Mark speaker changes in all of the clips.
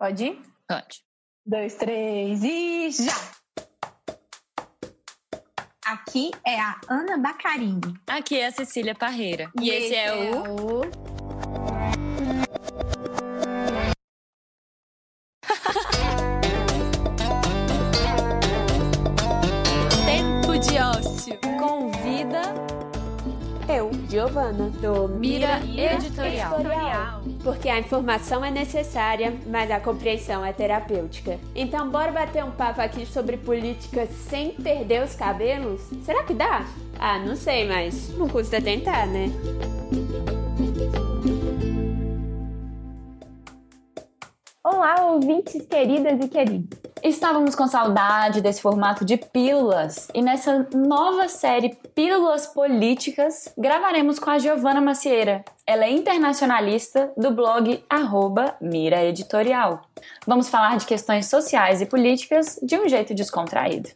Speaker 1: Pode ir?
Speaker 2: Pode.
Speaker 1: Dois, três e já! Aqui é a Ana Bacarini.
Speaker 2: Aqui é a Cecília Parreira. E, e esse, esse, é, é o... o... Tempo de ócio. Convida
Speaker 3: eu, Giovana,
Speaker 2: do Mira, Mira Editorial. Editorial
Speaker 3: porque a informação é necessária, mas a compreensão é terapêutica. Então, bora bater um papo aqui sobre política sem perder os cabelos? Será que dá? Ah, não sei, mas não custa tentar, né?
Speaker 1: Olá, ouvintes queridas e queridos.
Speaker 2: Estávamos com saudade desse formato de pílulas e nessa nova série Pílulas Políticas gravaremos com a Giovana Macieira. Ela é internacionalista do blog arroba Mira Editorial. Vamos falar de questões sociais e políticas de um jeito descontraído.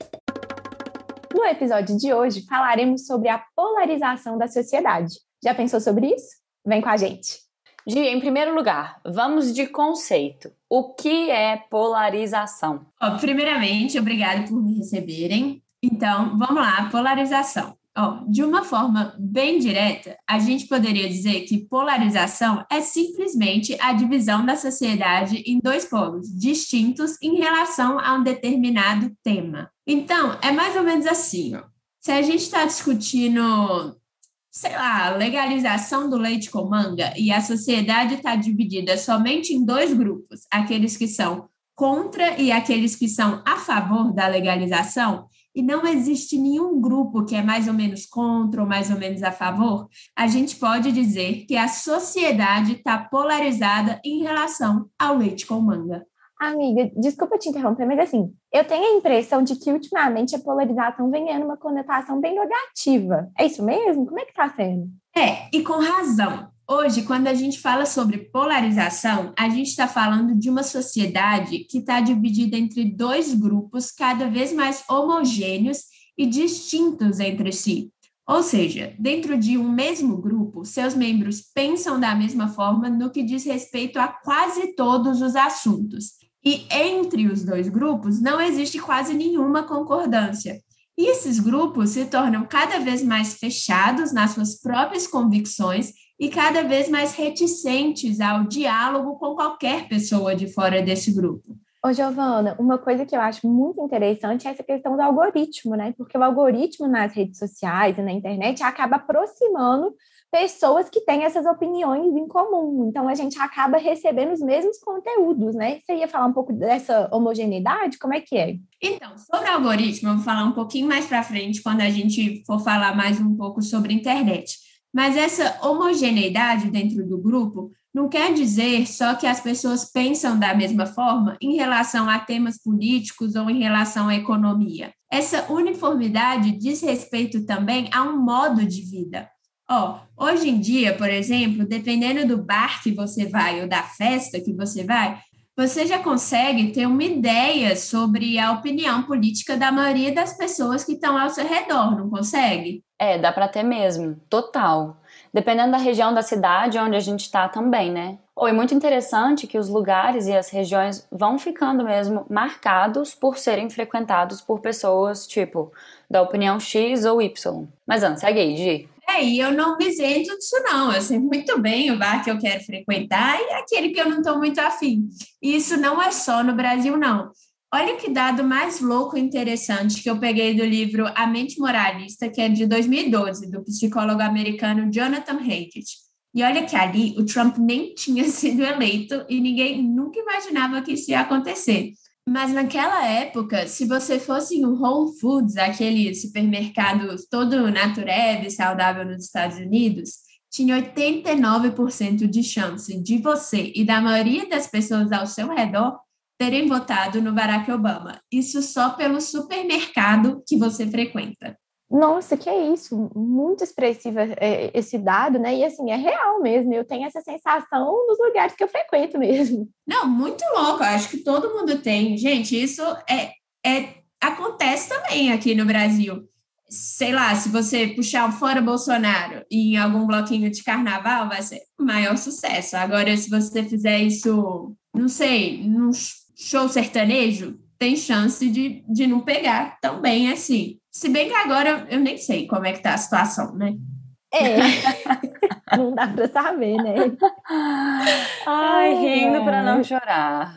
Speaker 1: No episódio de hoje falaremos sobre a polarização da sociedade. Já pensou sobre isso? Vem com a gente!
Speaker 2: Gi, em primeiro lugar, vamos de conceito. O que é polarização?
Speaker 4: Oh, primeiramente, obrigado por me receberem. Então, vamos lá, polarização. Oh, de uma forma bem direta, a gente poderia dizer que polarização é simplesmente a divisão da sociedade em dois polos distintos em relação a um determinado tema. Então, é mais ou menos assim: se a gente está discutindo sei lá, legalização do leite com manga e a sociedade está dividida somente em dois grupos, aqueles que são contra e aqueles que são a favor da legalização, e não existe nenhum grupo que é mais ou menos contra ou mais ou menos a favor, a gente pode dizer que a sociedade está polarizada em relação ao leite com manga.
Speaker 1: Amiga, desculpa te interromper, mas assim, eu tenho a impressão de que ultimamente a polarização vem ganhando uma conotação bem negativa. É isso mesmo? Como é que está sendo?
Speaker 4: É, e com razão. Hoje, quando a gente fala sobre polarização, a gente está falando de uma sociedade que está dividida entre dois grupos cada vez mais homogêneos e distintos entre si. Ou seja, dentro de um mesmo grupo, seus membros pensam da mesma forma no que diz respeito a quase todos os assuntos. E entre os dois grupos não existe quase nenhuma concordância. E esses grupos se tornam cada vez mais fechados nas suas próprias convicções e cada vez mais reticentes ao diálogo com qualquer pessoa de fora desse grupo.
Speaker 1: Ô, Giovana, uma coisa que eu acho muito interessante é essa questão do algoritmo, né? Porque o algoritmo nas redes sociais e na internet acaba aproximando pessoas que têm essas opiniões em comum. Então, a gente acaba recebendo os mesmos conteúdos, né? Você ia falar um pouco dessa homogeneidade? Como é que é?
Speaker 4: Então, sobre algoritmo, eu vou falar um pouquinho mais para frente, quando a gente for falar mais um pouco sobre internet. Mas essa homogeneidade dentro do grupo não quer dizer só que as pessoas pensam da mesma forma em relação a temas políticos ou em relação à economia. Essa uniformidade diz respeito também a um modo de vida. Ó, oh, hoje em dia, por exemplo, dependendo do bar que você vai ou da festa que você vai, você já consegue ter uma ideia sobre a opinião política da maioria das pessoas que estão ao seu redor, não consegue?
Speaker 2: É, dá para ter mesmo, total. Dependendo da região da cidade onde a gente está também, né? Ou é muito interessante que os lugares e as regiões vão ficando mesmo marcados por serem frequentados por pessoas, tipo, da opinião X ou Y. Mas, Ana, segue aí, Gi.
Speaker 4: É, e eu não me isento disso, não. Eu sei muito bem o bar que eu quero frequentar e aquele que eu não estou muito afim. E isso não é só no Brasil, não. Olha que dado mais louco e interessante que eu peguei do livro A Mente Moralista, que é de 2012, do psicólogo americano Jonathan Haidt. E olha que ali o Trump nem tinha sido eleito e ninguém nunca imaginava que isso ia acontecer. Mas naquela época, se você fosse um Whole Foods, aquele supermercado todo natureba e saudável nos Estados Unidos, tinha 89% de chance de você e da maioria das pessoas ao seu redor terem votado no Barack Obama. Isso só pelo supermercado que você frequenta.
Speaker 1: Nossa, que é isso, muito expressivo é, esse dado, né? E assim, é real mesmo, eu tenho essa sensação nos lugares que eu frequento mesmo.
Speaker 4: Não, muito louco, acho que todo mundo tem. Gente, isso é, é acontece também aqui no Brasil. Sei lá, se você puxar o fora Bolsonaro em algum bloquinho de carnaval, vai ser maior sucesso. Agora, se você fizer isso não sei, num show sertanejo, tem chance de, de não pegar tão bem assim. Se bem que agora eu nem sei como é que tá a situação, né?
Speaker 1: É, não dá para saber, né?
Speaker 2: Ai, rindo para não chorar.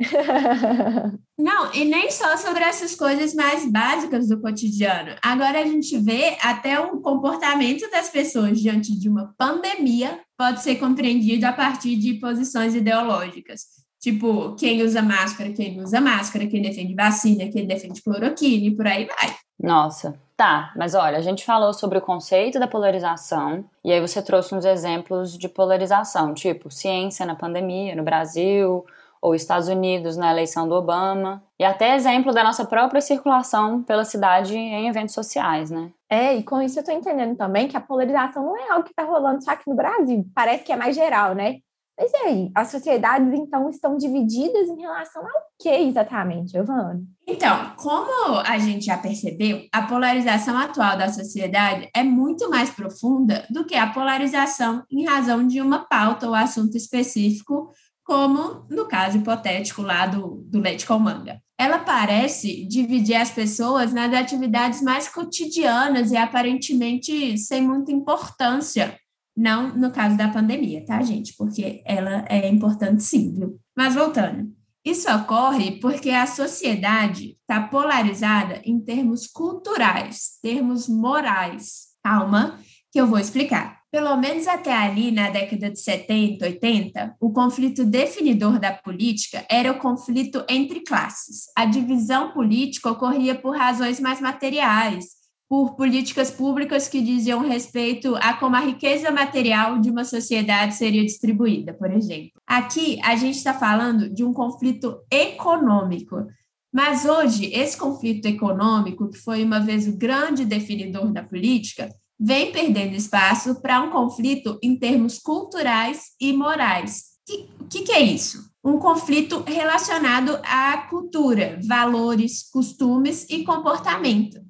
Speaker 4: Não, e nem só sobre essas coisas mais básicas do cotidiano. Agora a gente vê até o comportamento das pessoas diante de uma pandemia pode ser compreendido a partir de posições ideológicas. Tipo, quem usa máscara, quem não usa máscara, quem defende vacina, quem defende cloroquina e por aí vai.
Speaker 2: Nossa, tá, mas olha, a gente falou sobre o conceito da polarização, e aí você trouxe uns exemplos de polarização, tipo ciência na pandemia no Brasil, ou Estados Unidos na eleição do Obama, e até exemplo da nossa própria circulação pela cidade em eventos sociais, né?
Speaker 1: É, e com isso eu tô entendendo também que a polarização não é algo que tá rolando só aqui no Brasil, parece que é mais geral, né? Mas e aí, as sociedades então estão divididas em relação ao que exatamente, Giovana?
Speaker 4: Então, como a gente já percebeu, a polarização atual da sociedade é muito mais profunda do que a polarização em razão de uma pauta ou assunto específico como no caso hipotético lá do, do leite com manga. Ela parece dividir as pessoas nas atividades mais cotidianas e aparentemente sem muita importância. Não no caso da pandemia, tá, gente? Porque ela é importante sim, viu? Mas voltando. Isso ocorre porque a sociedade está polarizada em termos culturais, termos morais. Calma, que eu vou explicar. Pelo menos até ali, na década de 70, 80, o conflito definidor da política era o conflito entre classes. A divisão política ocorria por razões mais materiais, por políticas públicas que diziam respeito a como a riqueza material de uma sociedade seria distribuída, por exemplo. Aqui, a gente está falando de um conflito econômico. Mas hoje, esse conflito econômico, que foi uma vez o grande definidor da política, vem perdendo espaço para um conflito em termos culturais e morais. O que, que, que é isso? Um conflito relacionado à cultura, valores, costumes e comportamento.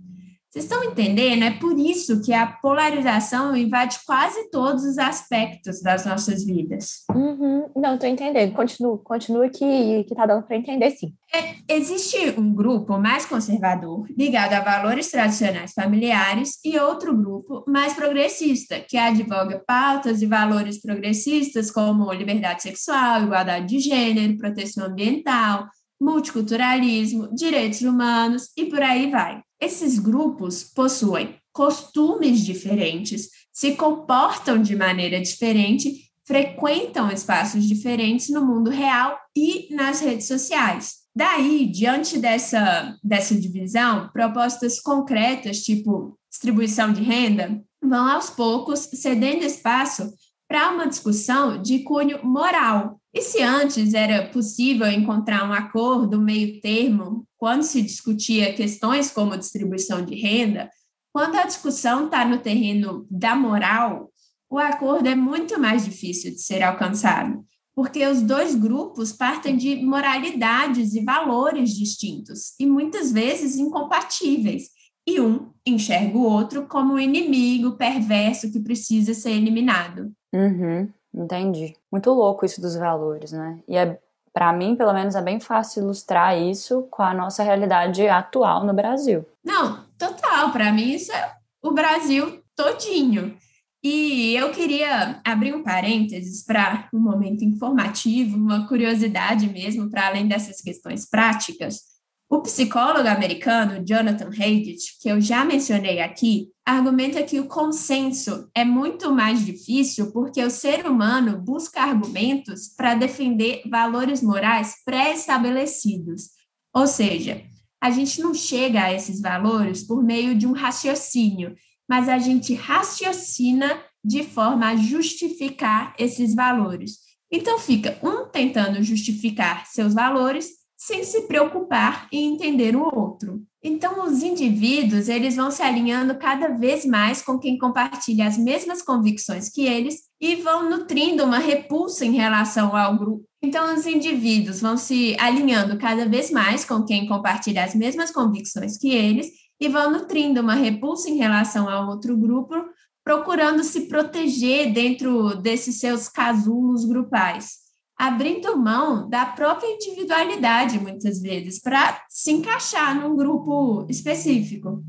Speaker 4: Vocês estão entendendo? É por isso que a polarização invade quase todos os aspectos das nossas vidas.
Speaker 1: Uhum. Não, estou entendendo. Continua, continua que está dando para entender sim.
Speaker 4: É, existe um grupo mais conservador, ligado a valores tradicionais familiares, e outro grupo mais progressista, que advoga pautas e valores progressistas como liberdade sexual, igualdade de gênero, proteção ambiental, multiculturalismo, direitos humanos e por aí vai. Esses grupos possuem costumes diferentes, se comportam de maneira diferente, frequentam espaços diferentes no mundo real e nas redes sociais. Daí, diante dessa, dessa divisão, propostas concretas, tipo distribuição de renda, vão aos poucos cedendo espaço para uma discussão de cunho moral. E se antes era possível encontrar um acordo, meio termo, quando se discutia questões como distribuição de renda, quando a discussão está no terreno da moral, o acordo é muito mais difícil de ser alcançado, porque os dois grupos partem de moralidades e valores distintos e muitas vezes incompatíveis, e um enxerga o outro como um inimigo perverso que precisa ser eliminado.
Speaker 2: Uhum, entendi. Muito louco isso dos valores, né? E é, para mim, pelo menos, é bem fácil ilustrar isso com a nossa realidade atual no Brasil.
Speaker 4: Não, total. Para mim, isso é o Brasil todinho. E eu queria abrir um parênteses para um momento informativo, uma curiosidade mesmo, para além dessas questões práticas. O psicólogo americano Jonathan Haidt, que eu já mencionei aqui, argumenta que o consenso é muito mais difícil porque o ser humano busca argumentos para defender valores morais pré-estabelecidos. Ou seja, a gente não chega a esses valores por meio de um raciocínio, mas a gente raciocina de forma a justificar esses valores. Então fica um tentando justificar seus valores sem se preocupar em entender o outro. Então, os indivíduos, eles vão se alinhando cada vez mais com quem compartilha as mesmas convicções que eles e vão nutrindo uma repulsa em relação ao grupo. Então, os indivíduos vão se alinhando cada vez mais com quem compartilha as mesmas convicções que eles e vão nutrindo uma repulsa em relação ao outro grupo, procurando se proteger dentro desses seus casulos grupais. Abrindo mão da própria individualidade, muitas vezes, para se encaixar num grupo específico.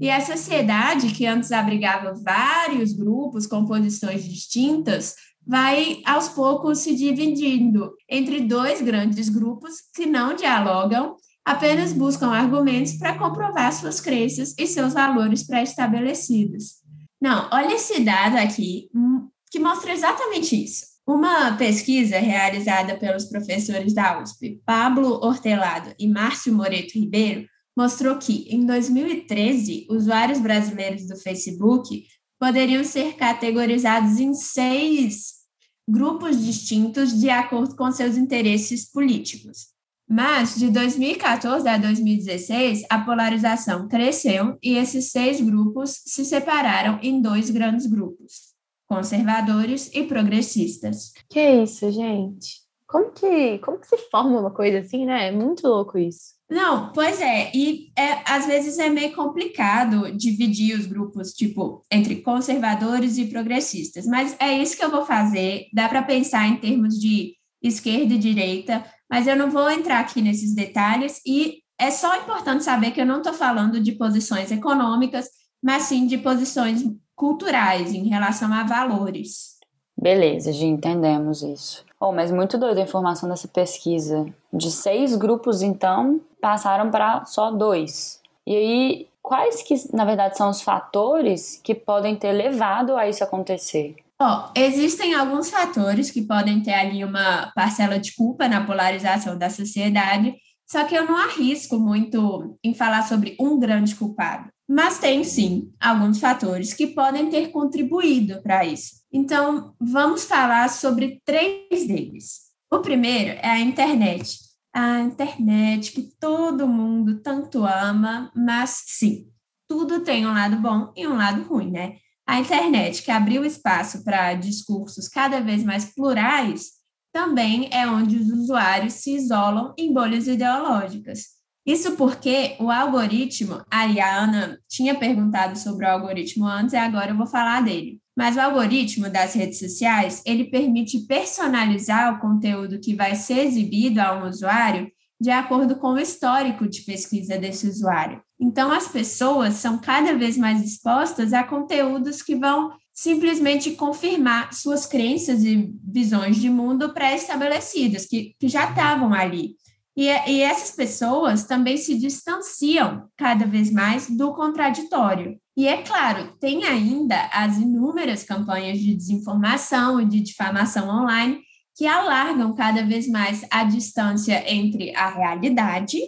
Speaker 4: E a sociedade, que antes abrigava vários grupos com posições distintas, vai aos poucos se dividindo entre dois grandes grupos que não dialogam, apenas buscam argumentos para comprovar suas crenças e seus valores pré-estabelecidos. Não, olha esse dado aqui hum, que mostra exatamente isso. Uma pesquisa realizada pelos professores da USP, Pablo Hortelado e Márcio Moreto Ribeiro, mostrou que, em 2013, usuários brasileiros do Facebook poderiam ser categorizados em seis grupos distintos de acordo com seus interesses políticos. Mas, de 2014 a 2016, a polarização cresceu e esses seis grupos se separaram em dois grandes grupos: conservadores e progressistas.
Speaker 1: Que isso, gente? Como que, como que se forma uma coisa assim, né? É muito louco isso.
Speaker 4: Não, pois é, e é, às vezes é meio complicado dividir os grupos, tipo, entre conservadores e progressistas, mas é isso que eu vou fazer. Dá para pensar em termos de esquerda e direita, mas eu não vou entrar aqui nesses detalhes, e é só importante saber que eu não estou falando de posições econômicas, mas sim de posições culturais em relação a valores.
Speaker 2: Beleza, já entendemos isso. Oh, mas muito doida a informação dessa pesquisa. De seis grupos, então, passaram para só dois. E aí, quais que, na verdade, são os fatores que podem ter levado a isso acontecer?
Speaker 4: Oh, existem alguns fatores que podem ter ali uma parcela de culpa na polarização da sociedade, só que eu não arrisco muito em falar sobre um grande culpado. Mas tem sim alguns fatores que podem ter contribuído para isso. Então, vamos falar sobre três deles. O primeiro é a internet. A internet que todo mundo tanto ama, mas sim, tudo tem um lado bom e um lado ruim, né? A internet que abriu espaço para discursos cada vez mais plurais também é onde os usuários se isolam em bolhas ideológicas. Isso porque o algoritmo, a Ana tinha perguntado sobre o algoritmo antes e agora eu vou falar dele. Mas o algoritmo das redes sociais, ele permite personalizar o conteúdo que vai ser exibido a um usuário de acordo com o histórico de pesquisa desse usuário. Então, as pessoas são cada vez mais expostas a conteúdos que vão simplesmente confirmar suas crenças e visões de mundo pré-estabelecidas, que, que já estavam ali. E, e essas pessoas também se distanciam cada vez mais do contraditório. E é claro, tem ainda as inúmeras campanhas de desinformação e de difamação online que alargam cada vez mais a distância entre a realidade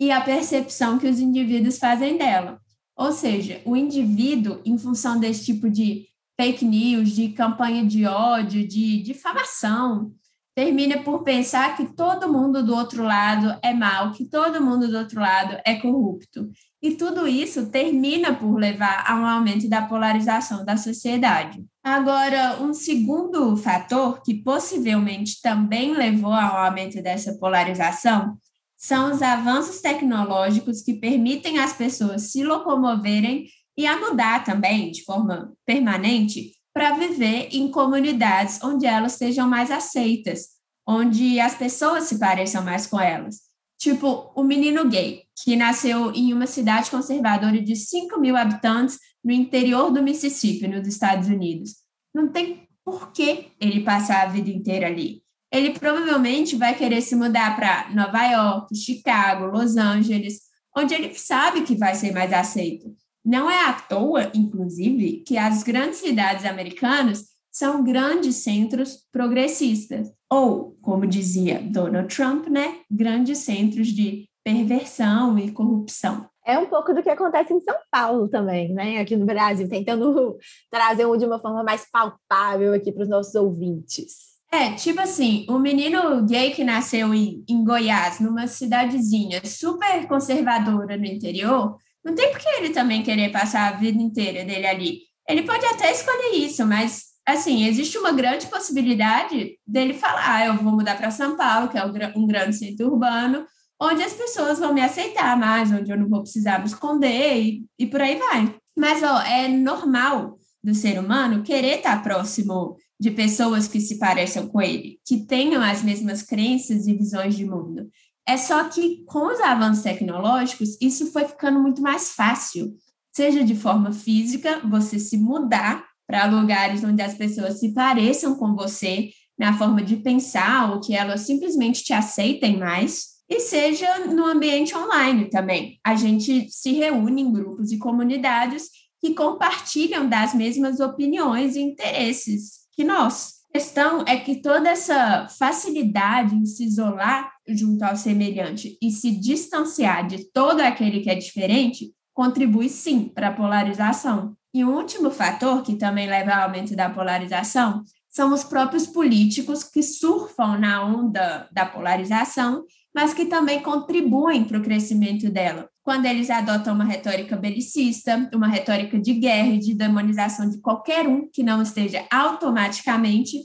Speaker 4: e a percepção que os indivíduos fazem dela. Ou seja, o indivíduo, em função desse tipo de fake news, de campanha de ódio, de difamação, termina por pensar que todo mundo do outro lado é mal, que todo mundo do outro lado é corrupto. E tudo isso termina por levar a um aumento da polarização da sociedade. Agora, um segundo fator que possivelmente também levou ao aumento dessa polarização são os avanços tecnológicos que permitem às pessoas se locomoverem e a mudar também de forma permanente para viver em comunidades onde elas sejam mais aceitas, onde as pessoas se pareçam mais com elas. Tipo, o menino gay, que nasceu em uma cidade conservadora de 5 mil habitantes no interior do Mississippi, nos Estados Unidos. Não tem por que ele passar a vida inteira ali. Ele provavelmente vai querer se mudar para Nova York, Chicago, Los Angeles, onde ele sabe que vai ser mais aceito. Não é à toa, inclusive, que as grandes cidades americanas são grandes centros progressistas, ou, como dizia Donald Trump, né, grandes centros de perversão e corrupção.
Speaker 1: É um pouco do que acontece em São Paulo também, né? Aqui no Brasil, tentando trazer de uma forma mais palpável aqui para os nossos ouvintes.
Speaker 4: É, tipo assim, o menino gay que nasceu em, em Goiás, numa cidadezinha super conservadora no interior, não tem por que ele também querer passar a vida inteira dele ali. Ele pode até escolher isso, mas, assim, existe uma grande possibilidade dele falar: ah, eu vou mudar para São Paulo, que é um grande centro urbano, onde as pessoas vão me aceitar mais, onde eu não vou precisar me esconder e, e por aí vai. Mas, ó, é normal do ser humano querer estar próximo de pessoas que se pareçam com ele, que tenham as mesmas crenças e visões de mundo. É só que com os avanços tecnológicos, isso foi ficando muito mais fácil, seja de forma física, você se mudar para lugares onde as pessoas se pareçam com você na forma de pensar ou que elas simplesmente te aceitem mais, e seja no ambiente online também. A gente se reúne em grupos e comunidades que compartilham das mesmas opiniões e interesses que nós. A questão é que toda essa facilidade em se isolar junto ao semelhante e se distanciar de todo aquele que é diferente contribui sim para a polarização. E um último fator que também leva ao aumento da polarização são os próprios políticos que surfam na onda da polarização, mas que também contribuem para o crescimento dela. Quando eles adotam uma retórica belicista, uma retórica de guerra e de demonização de qualquer um que não esteja automaticamente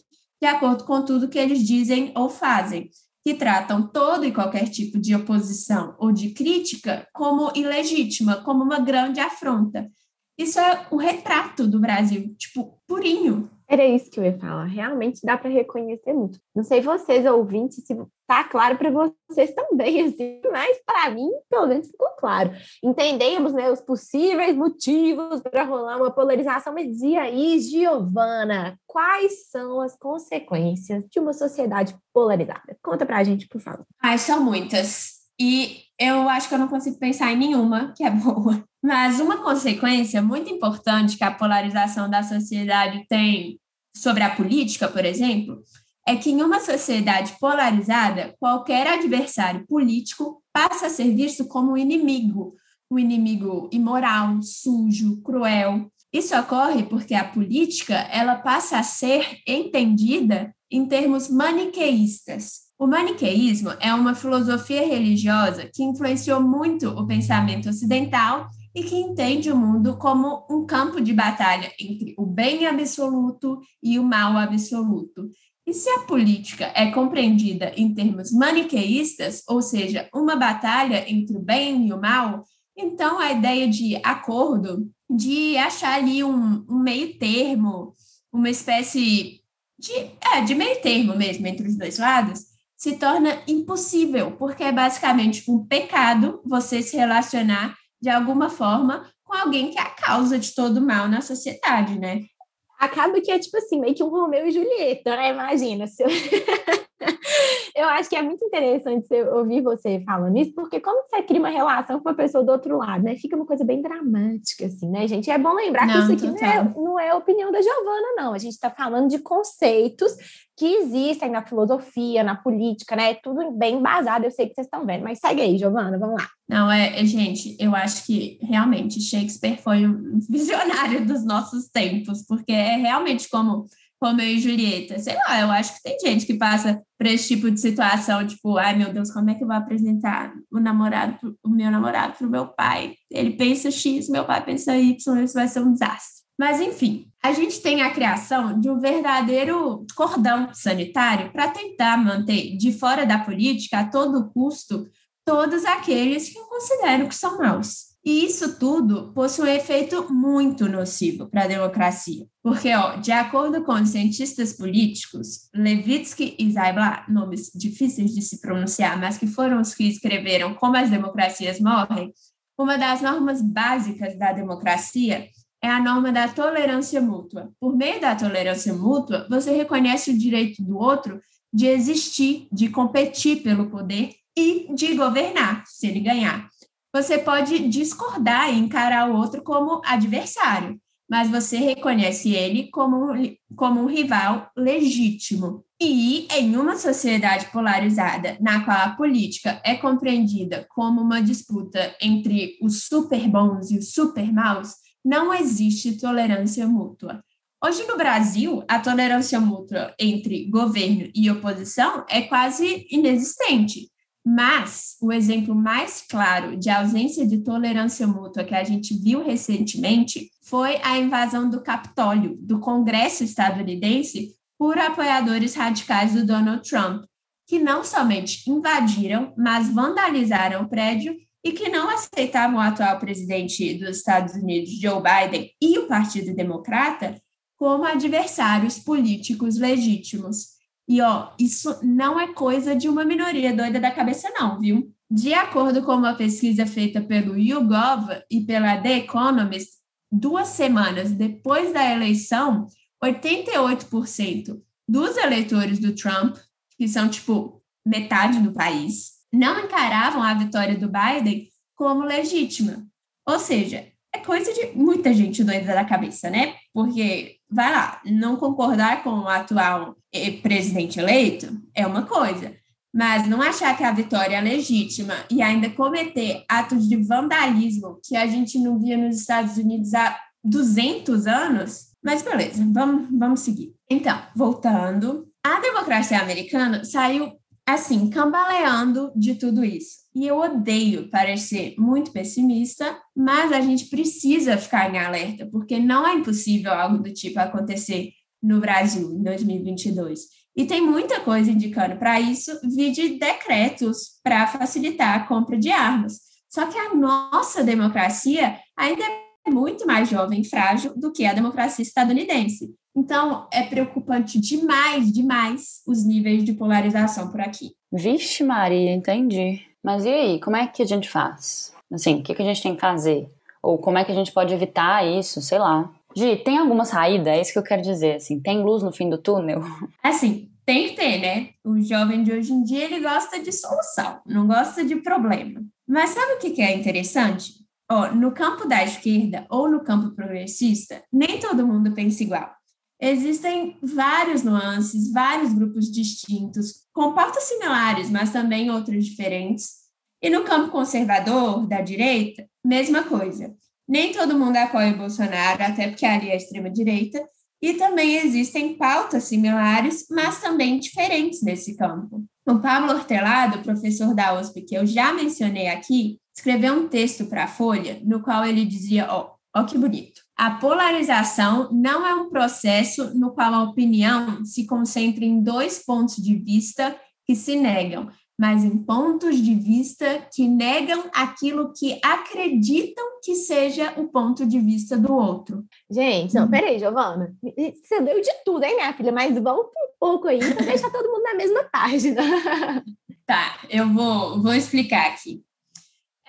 Speaker 4: de acordo com tudo que eles dizem ou fazem, que tratam todo e qualquer tipo de oposição ou de crítica como ilegítima, como uma grande afronta. Isso é o retrato do Brasil, tipo, purinho.
Speaker 1: Era isso que eu ia falar. Realmente dá para reconhecer muito. Não sei vocês, ouvintes, se tá claro para vocês também, assim, mas para mim, pelo menos, ficou claro. Entendemos né, os possíveis motivos para rolar uma polarização, mas e aí, Giovana, quais são as consequências de uma sociedade polarizada? Conta para a gente, por favor.
Speaker 4: Ai, são muitas. E eu acho que eu não consigo pensar em nenhuma que é boa. Mas uma consequência muito importante que a polarização da sociedade tem sobre a política, por exemplo, é que em uma sociedade polarizada, qualquer adversário político passa a ser visto como um inimigo, um inimigo imoral, sujo, cruel. Isso ocorre porque a política ela passa a ser entendida em termos maniqueístas. O maniqueísmo é uma filosofia religiosa que influenciou muito o pensamento ocidental e que entende o mundo como um campo de batalha entre o bem absoluto e o mal absoluto. E se a política é compreendida em termos maniqueístas, ou seja, uma batalha entre o bem e o mal, então a ideia de acordo, de achar ali um, um meio termo, uma espécie de, é, de meio termo mesmo entre os dois lados, se torna impossível, porque é basicamente um pecado você se relacionar de alguma forma, com alguém que é a causa de todo o mal na sociedade, né?
Speaker 1: Acaba que é tipo assim, meio que um Romeu e Julieta, né? Imagina. Se eu... eu acho que é muito interessante ouvir você falando isso, porque como você cria uma relação com uma pessoa do outro lado, né? Fica uma coisa bem dramática, assim, né, gente? É bom lembrar não, que isso aqui não é, não é a opinião da Giovana, não. A gente está falando de conceitos que existem na filosofia, na política, né? Tudo bem embasado, eu sei que vocês estão vendo. Mas segue aí, Giovana, vamos lá.
Speaker 4: Não, é, é, gente, eu acho que realmente Shakespeare foi um visionário dos nossos tempos, porque é realmente como Romeu e Julieta. Sei lá, eu acho que tem gente que passa por esse tipo de situação, tipo, ai meu Deus, como é que eu vou apresentar o namorado, o meu namorado para o meu pai? Ele pensa X, meu pai pensa Y, isso vai ser um desastre. Mas enfim, a gente tem a criação de um verdadeiro cordão sanitário para tentar manter de fora da política a todo custo todos aqueles que eu considero que são maus. E isso tudo possui um efeito muito nocivo para a democracia. Porque, ó, de acordo com cientistas políticos, Levitsky e Zaibla, nomes difíceis de se pronunciar, mas que foram os que escreveram Como as Democracias Morrem, uma das normas básicas da democracia é a norma da tolerância mútua. Por meio da tolerância mútua, você reconhece o direito do outro de existir, de competir pelo poder e de governar, se ele ganhar. Você pode discordar e encarar o outro como adversário, mas você reconhece ele como um, como um rival legítimo. E em uma sociedade polarizada, na qual a política é compreendida como uma disputa entre os super bons e os super maus, não existe tolerância mútua. Hoje no Brasil, a tolerância mútua entre governo e oposição é quase inexistente. Mas o exemplo mais claro de ausência de tolerância mútua que a gente viu recentemente foi a invasão do Capitólio, do Congresso estadunidense, por apoiadores radicais do Donald Trump, que não somente invadiram, mas vandalizaram o prédio e que não aceitavam o atual presidente dos Estados Unidos, Joe Biden, e o Partido Democrata como adversários políticos legítimos. E, ó, isso não é coisa de uma minoria doida da cabeça, não, viu? De acordo com uma pesquisa feita pelo YouGov e pela The Economist, duas semanas depois da eleição, 88% dos eleitores do Trump, que são tipo metade do país, não encaravam a vitória do Biden como legítima. Ou seja, é coisa de muita gente doida da cabeça, né? Porque, vai lá, não concordar com o atual eh, presidente eleito é uma coisa, mas não achar que a vitória é legítima e ainda cometer atos de vandalismo que a gente não via nos Estados Unidos há 200 anos. Mas beleza, vamos, vamos seguir. Então, voltando, a democracia americana saiu assim, cambaleando de tudo isso. E eu odeio parecer muito pessimista, mas a gente precisa ficar em alerta, porque não é impossível algo do tipo acontecer no Brasil em 2022. E tem muita coisa indicando para isso, de decretos para facilitar a compra de armas. Só que a nossa democracia ainda é muito mais jovem e frágil do que a democracia estadunidense. Então, é preocupante demais, demais os níveis de polarização por aqui.
Speaker 2: Vixe, Maria, entendi. Mas e aí, como é que a gente faz? Assim, o que, que a gente tem que fazer? Ou como é que a gente pode evitar isso? Sei lá. Gi, tem alguma saída? É isso que eu quero dizer, assim. Tem luz no fim do túnel?
Speaker 4: Assim, tem que ter, né? O jovem de hoje em dia, ele gosta de solução, não gosta de problema. Mas sabe o que é interessante? Ó, no campo da esquerda ou no campo progressista, nem todo mundo pensa igual. Existem vários nuances, vários grupos distintos, com pautas similares, mas também outros diferentes. E no campo conservador, da direita, mesma coisa. Nem todo mundo apoia o Bolsonaro, até porque ali é a extrema-direita, e também existem pautas similares, mas também diferentes nesse campo. O Pablo Hortelado, professor da USP, que eu já mencionei aqui, escreveu um texto para a Folha, no qual ele dizia, ó, ó que bonito. A polarização não é um processo no qual a opinião se concentra em dois pontos de vista que se negam, mas em pontos de vista que negam aquilo que acreditam que seja o ponto de vista do outro.
Speaker 1: Gente, não, uhum. peraí, Giovana. Você deu de tudo, hein, minha filha? Mas vamos um pouco aí para deixar todo mundo na mesma página.
Speaker 4: Tá, eu vou, vou explicar aqui.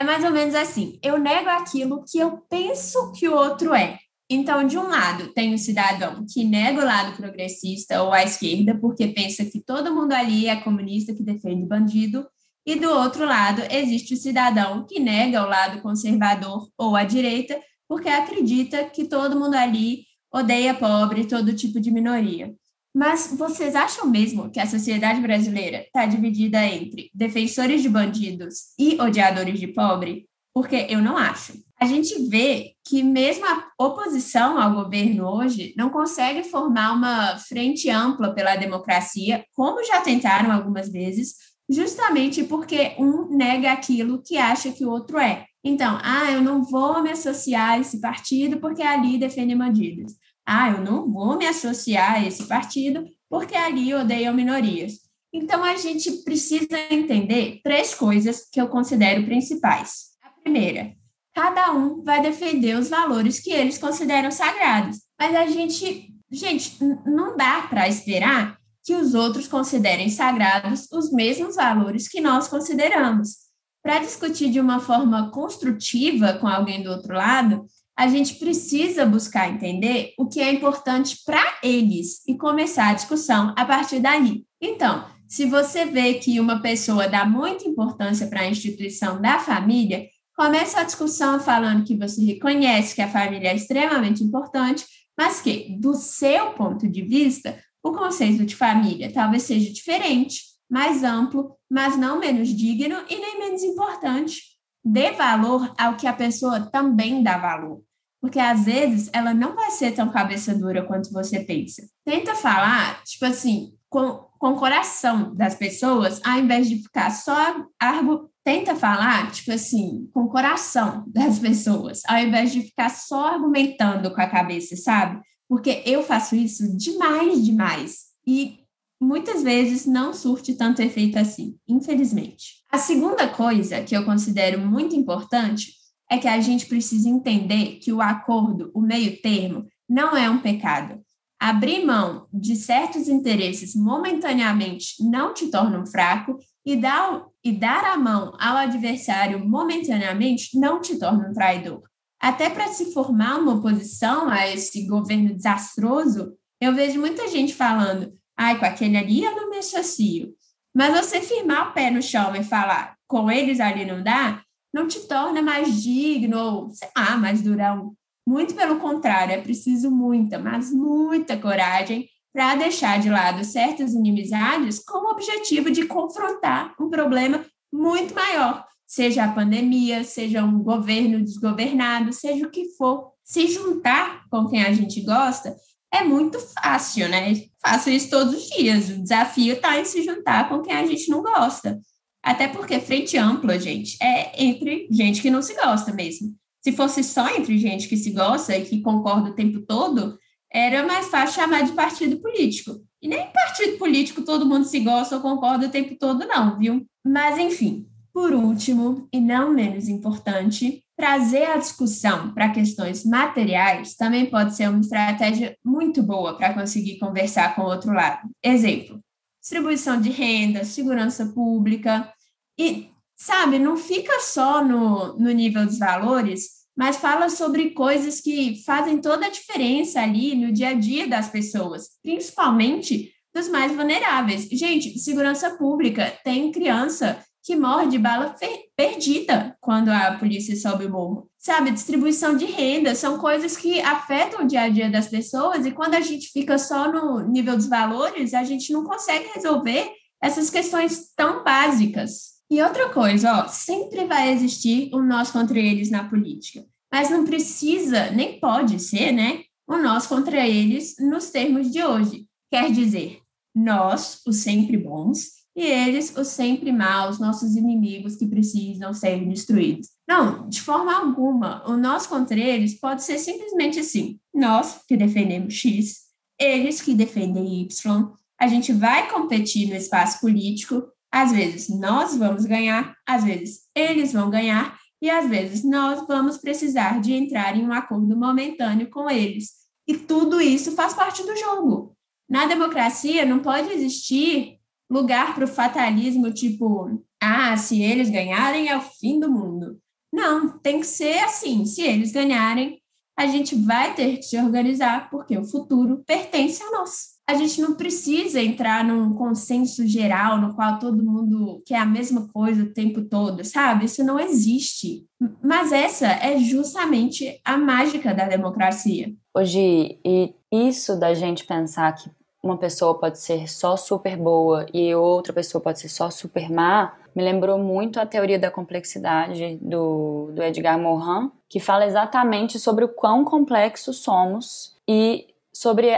Speaker 4: É mais ou menos assim: eu nego aquilo que eu penso que o outro é. Então, de um lado, tem o cidadão que nega o lado progressista ou a esquerda, porque pensa que todo mundo ali é comunista que defende bandido, e do outro lado, existe o cidadão que nega o lado conservador ou a direita, porque acredita que todo mundo ali odeia pobre, todo tipo de minoria. Mas vocês acham mesmo que a sociedade brasileira está dividida entre defensores de bandidos e odiadores de pobre? Porque eu não acho a gente vê que mesmo a oposição ao governo hoje não consegue formar uma frente ampla pela democracia, como já tentaram algumas vezes, justamente porque um nega aquilo que acha que o outro é. Então, ah, eu não vou me associar a esse partido porque ali defende bandidos. Ah, eu não vou me associar a esse partido porque ali odeiam minorias. Então, a gente precisa entender três coisas que eu considero principais. A primeira, cada um vai defender os valores que eles consideram sagrados. Mas a gente, gente, não dá para esperar que os outros considerem sagrados os mesmos valores que nós consideramos. Para discutir de uma forma construtiva com alguém do outro lado, a gente precisa buscar entender o que é importante para eles e começar a discussão a partir daí. Então, se você vê que uma pessoa dá muita importância para a instituição da família, Começa a discussão falando que você reconhece que a família é extremamente importante, mas que, do seu ponto de vista, o conceito de família talvez seja diferente, mais amplo, mas não menos digno e nem menos importante. Dê valor ao que a pessoa também dá valor, porque às vezes ela não vai ser tão cabeça dura quanto você pensa. Tenta falar, tipo assim, com, com o coração das pessoas, ao invés de ficar só argo, tenta falar, tipo assim, com o coração das pessoas, ao invés de ficar só argumentando com a cabeça, sabe? Porque eu faço isso demais, demais. E muitas vezes não surte tanto efeito assim, infelizmente. A segunda coisa que eu considero muito importante é que a gente precisa entender que o acordo, o meio termo, não é um pecado. abrir mão de certos interesses momentaneamente não te torna um fraco e dar, e dar a mão ao adversário momentaneamente não te torna um traidor. Até para se formar uma oposição a esse governo desastroso, eu vejo muita gente falando: ai, com aquele ali eu não me associo. Mas você firmar o pé no chão e falar com eles ali não dá, não te torna mais digno ou, sei lá, mais durão. Muito pelo contrário, é preciso muita, mas muita coragem para deixar de lado certas inimizades com o objetivo de confrontar um problema muito maior, seja a pandemia, seja um governo desgovernado, seja o que for. Se juntar com quem a gente gosta é muito fácil, né? Faço isso todos os dias. O desafio está em se juntar com quem a gente não gosta. Até porque frente ampla, gente, é entre gente que não se gosta mesmo. Se fosse só entre gente que se gosta e que concorda o tempo todo, era mais fácil chamar de partido político. E nem partido político todo mundo se gosta ou concorda o tempo todo, não, viu? Mas, enfim, por último, e não menos importante, trazer a discussão para questões materiais também pode ser uma estratégia muito boa para conseguir conversar com o outro lado. Exemplo: distribuição de renda, segurança pública. E, sabe, não fica só no, no nível dos valores, mas fala sobre coisas que fazem toda a diferença ali no dia a dia das pessoas, principalmente dos mais vulneráveis. Gente, segurança pública tem criança que morre de bala perdida quando a polícia sobe o morro. Sabe, distribuição de renda são coisas que afetam o dia a dia das pessoas e quando a gente fica só no nível dos valores, a gente não consegue resolver essas questões tão básicas. E outra coisa, ó, sempre vai existir um nós contra eles na política, mas não precisa, nem pode ser, né, um nós contra eles nos termos de hoje. Quer dizer, nós, os sempre bons, e eles, os sempre maus, nossos inimigos que precisam ser destruídos. Não, de forma alguma, o nós contra eles pode ser simplesmente assim: nós que defendemos X, eles que defendem Y, a gente vai competir no espaço político às vezes nós vamos ganhar, às vezes eles vão ganhar, e às vezes nós vamos precisar de entrar em um acordo momentâneo com eles. E tudo isso faz parte do jogo. Na democracia não pode existir lugar para o fatalismo, tipo, ah, se eles ganharem é o fim do mundo. Não, tem que ser assim. Se eles ganharem, a gente vai ter que se organizar, porque o futuro pertence a nós a gente não precisa entrar num consenso geral no qual todo mundo quer a mesma coisa o tempo todo, sabe? Isso não existe. Mas essa é justamente a mágica da democracia.
Speaker 2: Hoje, e isso da gente pensar que uma pessoa pode ser só super boa e outra pessoa pode ser só super má, me lembrou muito a teoria da complexidade do, do Edgar Morin, que fala exatamente sobre o quão complexos somos e sobre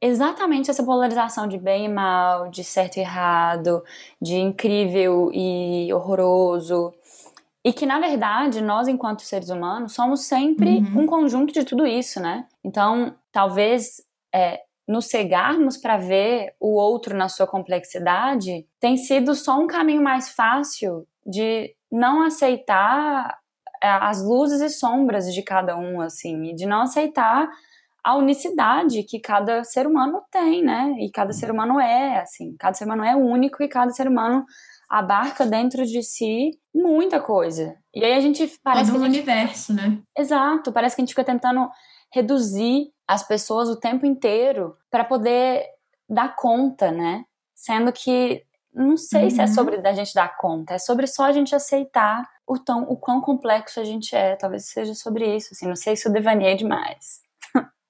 Speaker 2: exatamente essa polarização de bem e mal, de certo e errado, de incrível e horroroso. E que, na verdade, nós, enquanto seres humanos, somos sempre uhum. um conjunto de tudo isso, né? Então, talvez é, nos cegarmos para ver o outro na sua complexidade tem sido só um caminho mais fácil de não aceitar é, as luzes e sombras de cada um, assim, e de não aceitar a unicidade que cada ser humano tem, né? E cada ser humano é, assim, cada ser humano é único e cada ser humano abarca dentro de si muita coisa. E aí a gente parece
Speaker 4: Todo
Speaker 2: que
Speaker 4: o universo, né?
Speaker 2: Exato, parece que a gente fica tentando reduzir as pessoas o tempo inteiro para poder dar conta, né? Sendo que não sei uhum. se é uhum. sobre a gente dar conta, é sobre só a gente aceitar o, tão, o quão complexo a gente é. Talvez seja sobre isso, assim, não sei se eu devaneei demais.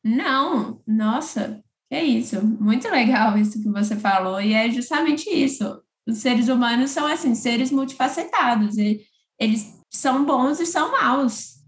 Speaker 4: Não, nossa, é isso. Muito legal isso que você falou, e é justamente isso. Os seres humanos são, assim, seres multifacetados, e eles são bons e são maus.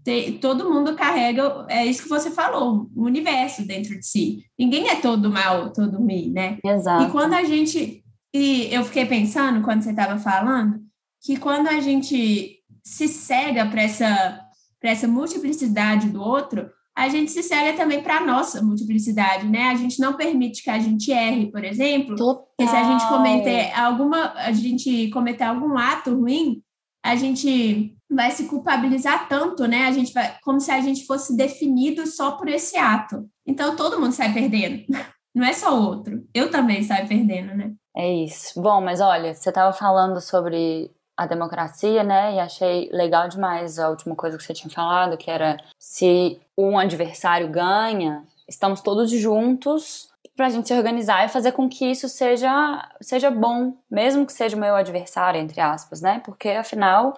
Speaker 4: Todo mundo carrega, é isso que você falou, o universo dentro de si. Ninguém é todo mal, todo ruim, né?
Speaker 2: Exato.
Speaker 4: E quando a gente. E eu fiquei pensando, quando você estava falando, que quando a gente se cega para essa, essa multiplicidade do outro, a gente se cega também para a nossa multiplicidade, né? A gente não permite que a gente erre, por exemplo.
Speaker 2: Total.
Speaker 4: Porque se a gente cometer alguma, a gente cometer algum ato ruim, a gente vai se culpabilizar tanto, né? A gente vai como se a gente fosse definido só por esse ato. Então todo mundo sai perdendo. Não é só o outro. Eu também saio perdendo, né?
Speaker 2: É isso. Bom, mas olha, você estava falando sobre a democracia, né? E achei legal demais a última coisa que você tinha falado, que era se um adversário ganha, estamos todos juntos para a gente se organizar e fazer com que isso seja, seja bom, mesmo que seja o meu adversário, entre aspas, né? Porque afinal,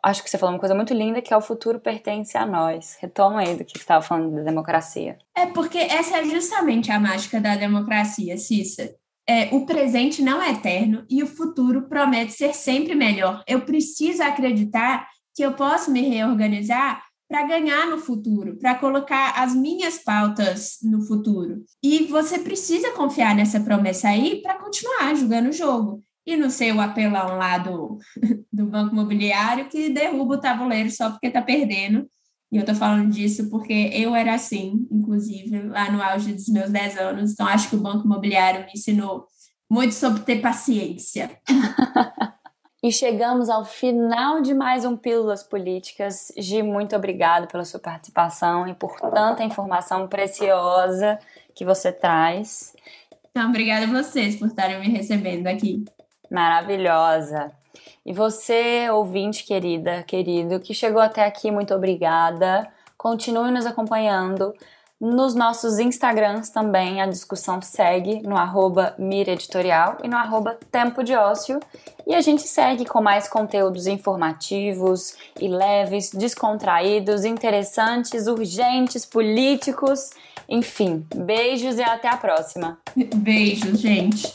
Speaker 2: acho que você falou uma coisa muito linda que é o futuro pertence a nós. Retoma aí do que você estava falando da democracia.
Speaker 4: É porque essa é justamente a mágica da democracia, Cissa. É, o presente não é eterno e o futuro promete ser sempre melhor. Eu preciso acreditar que eu posso me reorganizar para ganhar no futuro, para colocar as minhas pautas no futuro. E você precisa confiar nessa promessa aí para continuar jogando o jogo. E não ser o apelão lá do, do Banco Imobiliário que derruba o tabuleiro só porque está perdendo. E eu estou falando disso porque eu era assim, inclusive, lá no auge dos meus 10 anos. Então, acho que o Banco Imobiliário me ensinou muito sobre ter paciência.
Speaker 2: E chegamos ao final de mais um Pílulas Políticas. Gi, muito obrigada pela sua participação e por tanta informação preciosa que você traz.
Speaker 4: Então, obrigada a vocês por estarem me recebendo aqui.
Speaker 2: Maravilhosa. E você, ouvinte querida, querido, que chegou até aqui, muito obrigada. Continue nos acompanhando. Nos nossos Instagrams também a discussão segue no arroba Mira Editorial e no arroba Tempo de Ócio. E a gente segue com mais conteúdos informativos e leves, descontraídos, interessantes, urgentes, políticos. Enfim, beijos e até a próxima.
Speaker 4: Beijos, gente.